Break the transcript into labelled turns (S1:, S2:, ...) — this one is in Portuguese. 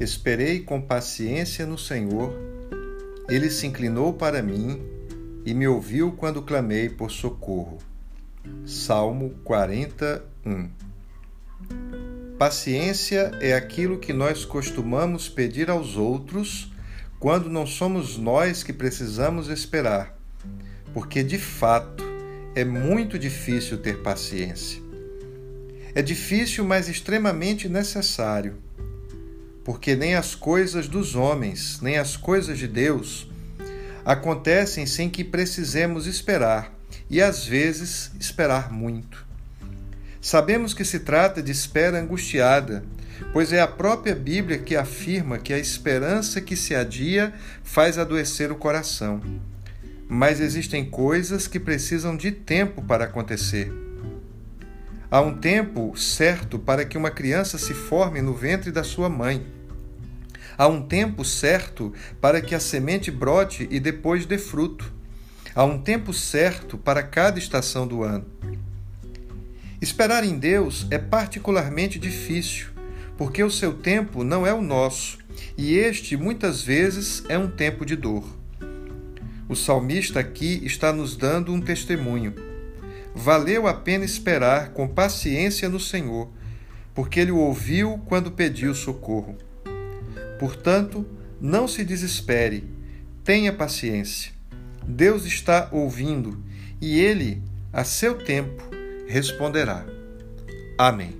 S1: Esperei com paciência no Senhor. Ele se inclinou para mim e me ouviu quando clamei por socorro. Salmo 41 Paciência é aquilo que nós costumamos pedir aos outros quando não somos nós que precisamos esperar, porque de fato é muito difícil ter paciência. É difícil, mas extremamente necessário, porque nem as coisas dos homens, nem as coisas de Deus acontecem sem que precisemos esperar, e às vezes esperar muito. Sabemos que se trata de espera angustiada, pois é a própria Bíblia que afirma que a esperança que se adia faz adoecer o coração. Mas existem coisas que precisam de tempo para acontecer. Há um tempo certo para que uma criança se forme no ventre da sua mãe. Há um tempo certo para que a semente brote e depois dê fruto. Há um tempo certo para cada estação do ano. Esperar em Deus é particularmente difícil, porque o seu tempo não é o nosso, e este muitas vezes é um tempo de dor. O salmista aqui está nos dando um testemunho. Valeu a pena esperar com paciência no Senhor, porque ele o ouviu quando pediu socorro. Portanto, não se desespere, tenha paciência. Deus está ouvindo e ele, a seu tempo, responderá. Amém.